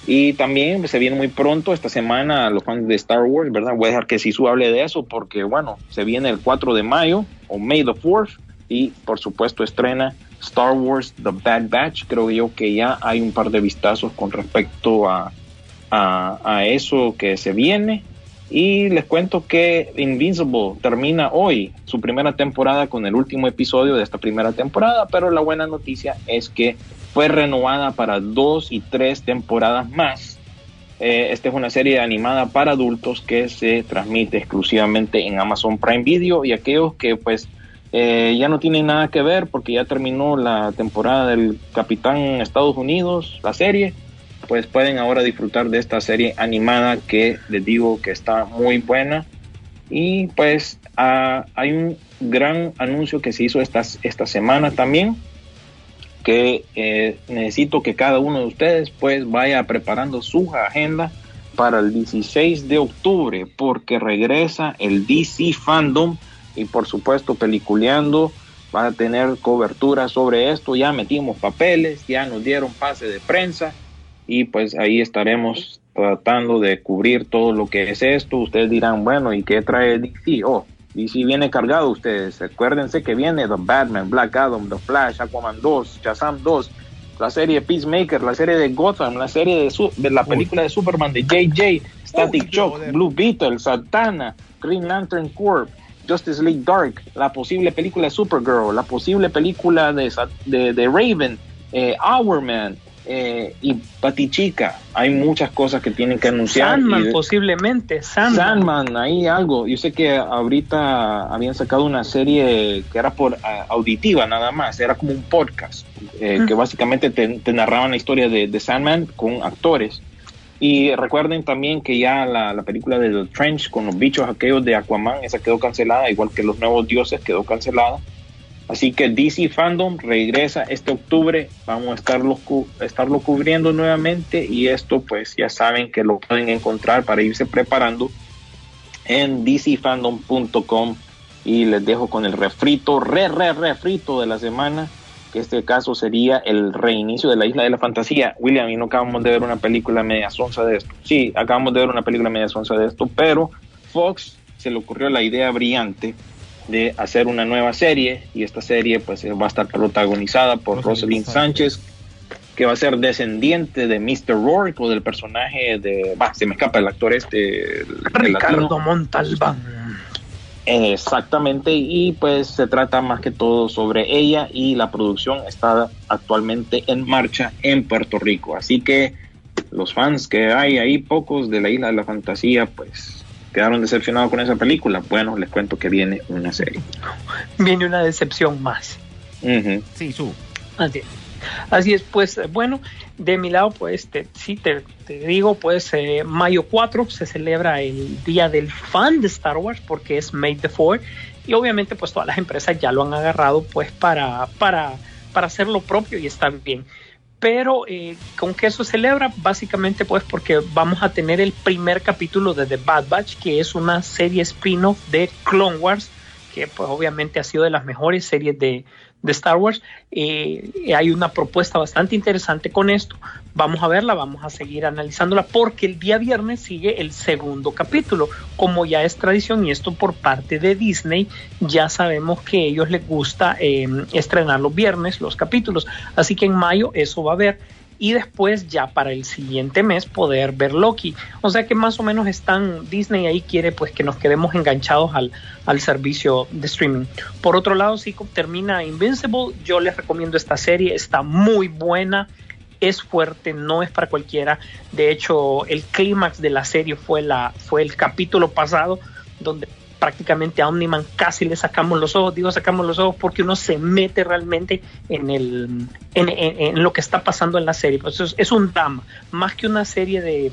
Y también se viene muy pronto esta semana los fans de Star Wars, ¿verdad? Voy a dejar que Sisu hable de eso porque, bueno, se viene el 4 de mayo o May the 4th y por supuesto estrena Star Wars The Bad Batch. Creo yo que ya hay un par de vistazos con respecto a, a, a eso que se viene. Y les cuento que Invincible termina hoy su primera temporada con el último episodio de esta primera temporada, pero la buena noticia es que fue renovada para dos y tres temporadas más. Eh, esta es una serie animada para adultos que se transmite exclusivamente en Amazon Prime Video y aquellos que pues eh, ya no tienen nada que ver porque ya terminó la temporada del Capitán Estados Unidos, la serie, pues pueden ahora disfrutar de esta serie animada que les digo que está muy buena. Y pues ah, hay un gran anuncio que se hizo esta, esta semana también, que eh, necesito que cada uno de ustedes pues vaya preparando su agenda para el 16 de octubre, porque regresa el DC Fandom y por supuesto peliculeando va a tener cobertura sobre esto, ya metimos papeles, ya nos dieron pase de prensa y pues ahí estaremos tratando de cubrir todo lo que es esto. Ustedes dirán, bueno, ¿y qué trae DC? Oh, DC viene cargado ustedes. Acuérdense que viene The Batman, Black Adam, The Flash, Aquaman 2, Shazam 2, la serie Peacemaker, la serie de Gotham, la serie de, su de la película de Superman de JJ, Static Uy, Shock. Blue Beetle, Satana, Green Lantern Corps, Justice League Dark, la posible película de Supergirl, la posible película de, de Raven, eh, Hourman eh, y Batichica. Hay muchas cosas que tienen que anunciar. Sandman de- posiblemente, Sandman. Sandman, ahí algo. Yo sé que ahorita habían sacado una serie que era por ah, auditiva nada más, era como un podcast, eh, que básicamente te, te narraban la historia de, de Sandman con actores. Y recuerden también que ya la, la película de The Trench con los bichos aquellos de Aquaman, esa quedó cancelada, igual que Los Nuevos Dioses quedó cancelada. Así que DC Fandom regresa este octubre, vamos a estarlo, estarlo cubriendo nuevamente y esto pues ya saben que lo pueden encontrar para irse preparando en dcfandom.com y les dejo con el refrito, re, re, refrito de la semana, que este caso sería el reinicio de la Isla de la Fantasía. William, y no acabamos de ver una película media sonza de esto. Sí, acabamos de ver una película media sonza de esto, pero Fox se le ocurrió la idea brillante de hacer una nueva serie y esta serie pues va a estar protagonizada por Rosalind Rosalind Sánchez que va a ser descendiente de Mr. Rourke o del personaje de, va, se me escapa el actor este, el Ricardo latino. Montalbán. Exactamente, y pues se trata más que todo sobre ella y la producción está actualmente en marcha en Puerto Rico. Así que los fans que hay ahí, pocos de la Isla de la Fantasía, pues quedaron decepcionados con esa película. Bueno, les cuento que viene una serie. Viene una decepción más. Ujú. Sí, su. Así es. Así es, pues eh, bueno, de mi lado, pues te, sí te, te digo, pues eh, mayo 4 se celebra el Día del Fan de Star Wars porque es May the 4 y obviamente pues todas las empresas ya lo han agarrado pues para, para, para hacer lo propio y está bien. Pero eh, con qué eso celebra, básicamente pues porque vamos a tener el primer capítulo de The Bad Batch, que es una serie spin-off de Clone Wars, que pues obviamente ha sido de las mejores series de, de Star Wars. Eh, hay una propuesta bastante interesante con esto. Vamos a verla, vamos a seguir analizándola porque el día viernes sigue el segundo capítulo. Como ya es tradición y esto por parte de Disney, ya sabemos que a ellos les gusta eh, estrenar los viernes los capítulos. Así que en mayo eso va a haber y después ya para el siguiente mes poder ver Loki. O sea que más o menos están, Disney ahí quiere pues que nos quedemos enganchados al, al servicio de streaming. Por otro lado, si termina Invincible, yo les recomiendo esta serie, está muy buena, es fuerte, no es para cualquiera. De hecho, el clímax de la serie fue, la, fue el capítulo pasado donde prácticamente a Omniman casi le sacamos los ojos, digo sacamos los ojos porque uno se mete realmente en, el, en, en, lo que está pasando en la serie. Pues es, un drama, más que una serie de,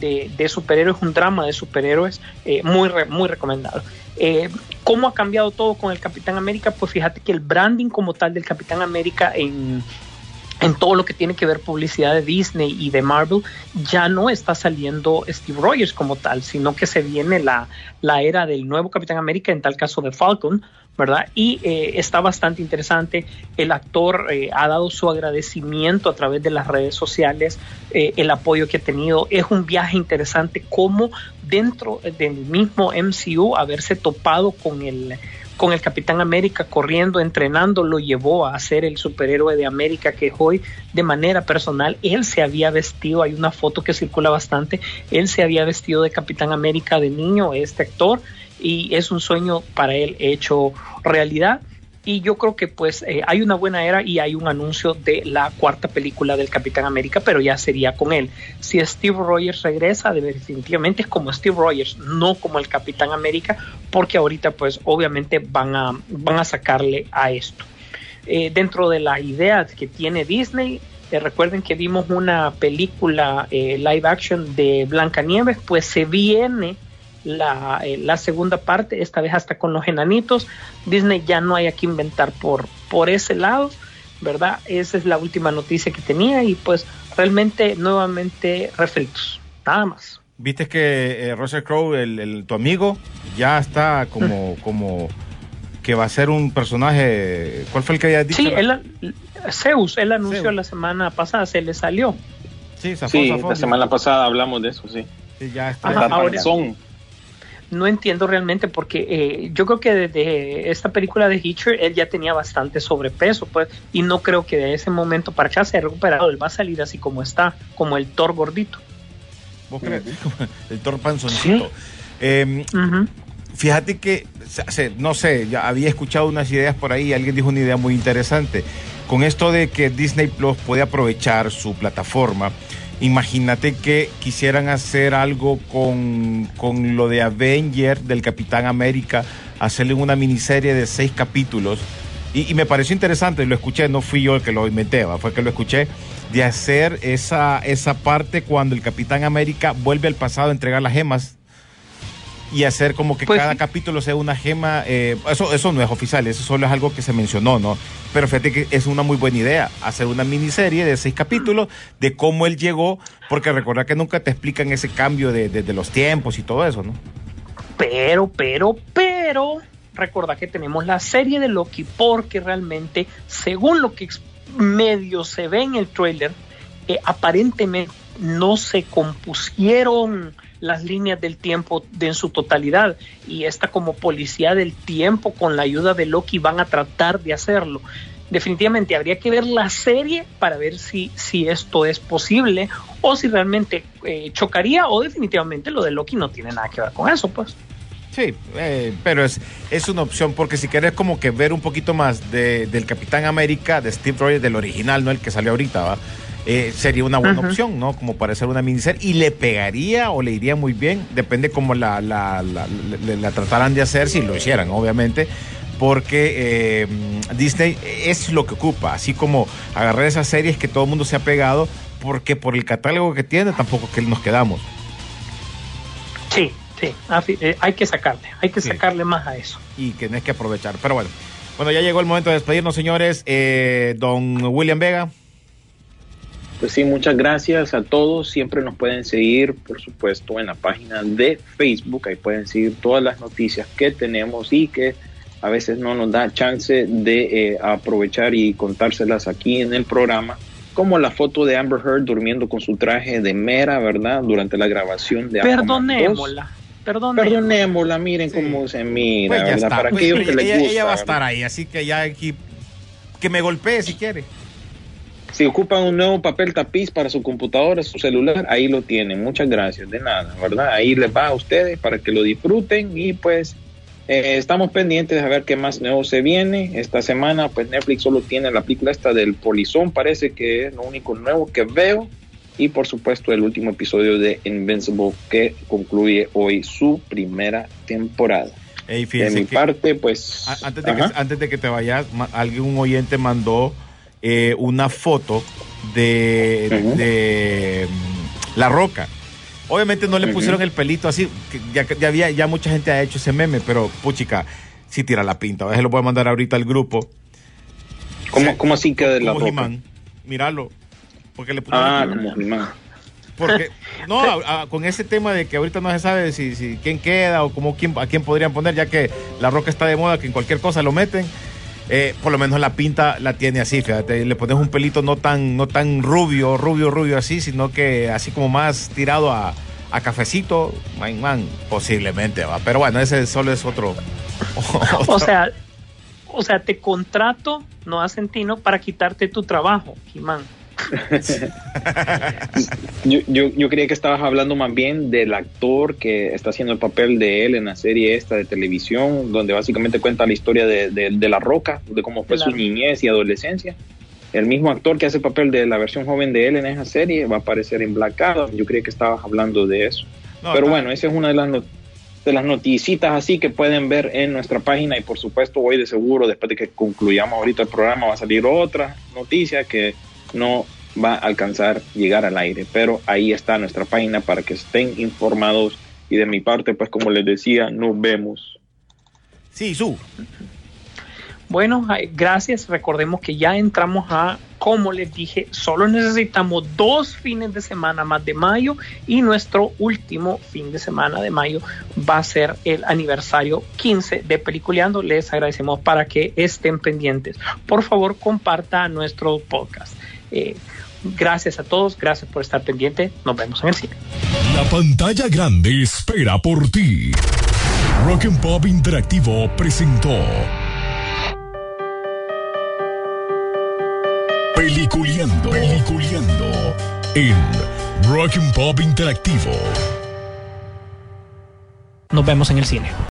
de, de superhéroes, un drama de superhéroes eh, muy, re, muy recomendado. Eh, ¿Cómo ha cambiado todo con el Capitán América? Pues fíjate que el branding como tal del Capitán América en, en todo lo que tiene que ver publicidad de Disney y de Marvel, ya no está saliendo Steve Rogers como tal, sino que se viene la, la era del nuevo Capitán América, en tal caso de Falcon, ¿verdad? Y eh, está bastante interesante. El actor eh, ha dado su agradecimiento a través de las redes sociales, eh, el apoyo que ha tenido. Es un viaje interesante como dentro del mismo MCU haberse topado con el con el Capitán América corriendo, entrenando, lo llevó a ser el superhéroe de América que hoy de manera personal él se había vestido, hay una foto que circula bastante, él se había vestido de Capitán América de niño, este actor, y es un sueño para él hecho realidad. Y yo creo que pues eh, hay una buena era y hay un anuncio de la cuarta película del Capitán América, pero ya sería con él. Si Steve Rogers regresa, definitivamente es como Steve Rogers, no como el Capitán América, porque ahorita pues obviamente van a, van a sacarle a esto. Eh, dentro de la idea que tiene Disney, eh, recuerden que vimos una película eh, live action de Blancanieves, pues se viene la, eh, la, segunda parte, esta vez hasta con los enanitos. Disney ya no hay que inventar por, por ese lado, ¿verdad? Esa es la última noticia que tenía y pues realmente nuevamente refritos, nada más. Viste que eh, Russell Crowe, el, el, tu amigo, ya está como, como que va a ser un personaje. ¿Cuál fue el que había dicho? Sí, él, Zeus, él anunció Zeus. la semana pasada, se le salió. Sí, zafó, sí zafó, la semana pasada hablamos de eso, sí. sí ya está. Ajá, ahora, no entiendo realmente porque eh, yo creo que desde esta película de Hitcher él ya tenía bastante sobrepeso, pues, y no creo que de ese momento para acá se haya recuperado. Él va a salir así como está, como el Thor gordito. ¿Vos crees? el Thor panzoncito. ¿Sí? Eh, uh -huh. Fíjate que, no sé, ya había escuchado unas ideas por ahí, alguien dijo una idea muy interesante. Con esto de que Disney Plus puede aprovechar su plataforma, imagínate que quisieran hacer algo con, con, lo de Avenger del Capitán América, hacerle una miniserie de seis capítulos. Y, me pareció interesante, lo escuché, no fui yo el que lo inventé, fue que lo escuché, de hacer esa, esa parte cuando el Capitán América vuelve al pasado a entregar las gemas y hacer como que pues cada sí. capítulo sea una gema. Eh, eso, eso no es oficial, eso solo es algo que se mencionó, ¿no? Pero fíjate que es una muy buena idea, hacer una miniserie de seis capítulos de cómo él llegó, porque recuerda que nunca te explican ese cambio de, de, de los tiempos y todo eso, ¿no? Pero, pero, pero, recuerda que tenemos la serie de Loki, porque realmente, según lo que medio se ve en el trailer, eh, aparentemente no se compusieron las líneas del tiempo de en su totalidad y esta como policía del tiempo con la ayuda de Loki van a tratar de hacerlo. Definitivamente habría que ver la serie para ver si, si esto es posible o si realmente eh, chocaría o definitivamente lo de Loki no tiene nada que ver con eso, pues. Sí, eh, pero es, es una opción porque si querés como que ver un poquito más de, del Capitán América, de Steve Rogers, del original, no el que salió ahorita, ¿va? Eh, sería una buena opción, ¿no? Como para hacer una miniserie. Y le pegaría o le iría muy bien, depende cómo la, la, la, la, la trataran de hacer, si lo hicieran, obviamente. Porque eh, Disney es lo que ocupa, así como agarrar esas series que todo el mundo se ha pegado, porque por el catálogo que tiene tampoco que nos quedamos. Sí, sí, eh, hay que sacarle, hay que sí. sacarle más a eso. Y que hay que aprovechar. Pero bueno, bueno, ya llegó el momento de despedirnos, señores. Eh, don William Vega. Pues sí, muchas gracias a todos. Siempre nos pueden seguir, por supuesto, en la página de Facebook. Ahí pueden seguir todas las noticias que tenemos y que a veces no nos da chance de eh, aprovechar y contárselas aquí en el programa. Como la foto de Amber Heard durmiendo con su traje de mera, ¿verdad? Durante la grabación de Perdonémosla. Perdonémosla. Perdonémosla, miren sí. cómo se mira, pues ¿verdad? Está. Para pues aquellos que les gusta. ella va a estar ahí, así que ya aquí que me golpee si quiere. Si ocupan un nuevo papel tapiz para su computadora, su celular, ahí lo tienen. Muchas gracias, de nada, ¿verdad? Ahí les va a ustedes para que lo disfruten y pues eh, estamos pendientes de ver qué más nuevo se viene. Esta semana pues Netflix solo tiene la película esta del Polizón, parece que es lo único nuevo que veo. Y por supuesto el último episodio de Invincible que concluye hoy su primera temporada. Hey, de mi parte, pues... Antes de, que, antes de que te vayas, algún oyente mandó eh, una foto de, uh -huh. de um, La Roca. Obviamente no le uh -huh. pusieron el pelito así, ya, ya, había, ya mucha gente ha hecho ese meme, pero puchica, sí tira la pinta. A veces lo voy a mandar ahorita al grupo. ¿Cómo, o sea, ¿cómo así que de La Roca? Míralo. Porque le Ah, como. Porque, no, a, a, con ese tema de que ahorita no se sabe si, si quién queda o cómo, quién, a quién podrían poner, ya que La Roca está de moda, que en cualquier cosa lo meten eh, por lo menos la pinta la tiene así, fíjate, le pones un pelito no tan, no tan rubio, rubio, rubio así, sino que así como más tirado a, a cafecito, man, posiblemente va. Pero bueno, ese solo es otro. O sea, o sea, te contrato, no a Centino, para quitarte tu trabajo, Jimán. Yo, yo, yo creía que estabas hablando más bien del actor que está haciendo el papel de él en la serie esta de televisión, donde básicamente cuenta la historia de, de- de La Roca, de cómo fue De su niñez y adolescencia. El mismo actor que hace el papel de la versión joven de él en esa serie va a aparecer en Black Adam. Yo creía que estabas hablando de eso. No, Pero está- bueno, esa es una de las, no- de las noticitas así que pueden ver en nuestra página y por supuesto hoy de seguro, después de que concluyamos ahorita el programa, va a salir otra noticia que no va a alcanzar llegar al aire. Pero ahí está nuestra página para que estén informados y de mi parte, pues como les decía, nos vemos. Sí, su. Bueno, gracias. Recordemos que ya entramos a, como les dije, solo necesitamos dos fines de semana más de mayo y nuestro último fin de semana de mayo va a ser el aniversario 15 de Peliculeando. Les agradecemos para que estén pendientes. Por favor, comparta nuestro podcast. Eh, gracias a todos, gracias por estar pendiente. Nos vemos en el cine. La pantalla grande espera por ti. Rock and Pop Interactivo presentó Peliculeando, Peliculeando en Rock and Pop Interactivo. Nos vemos en el cine.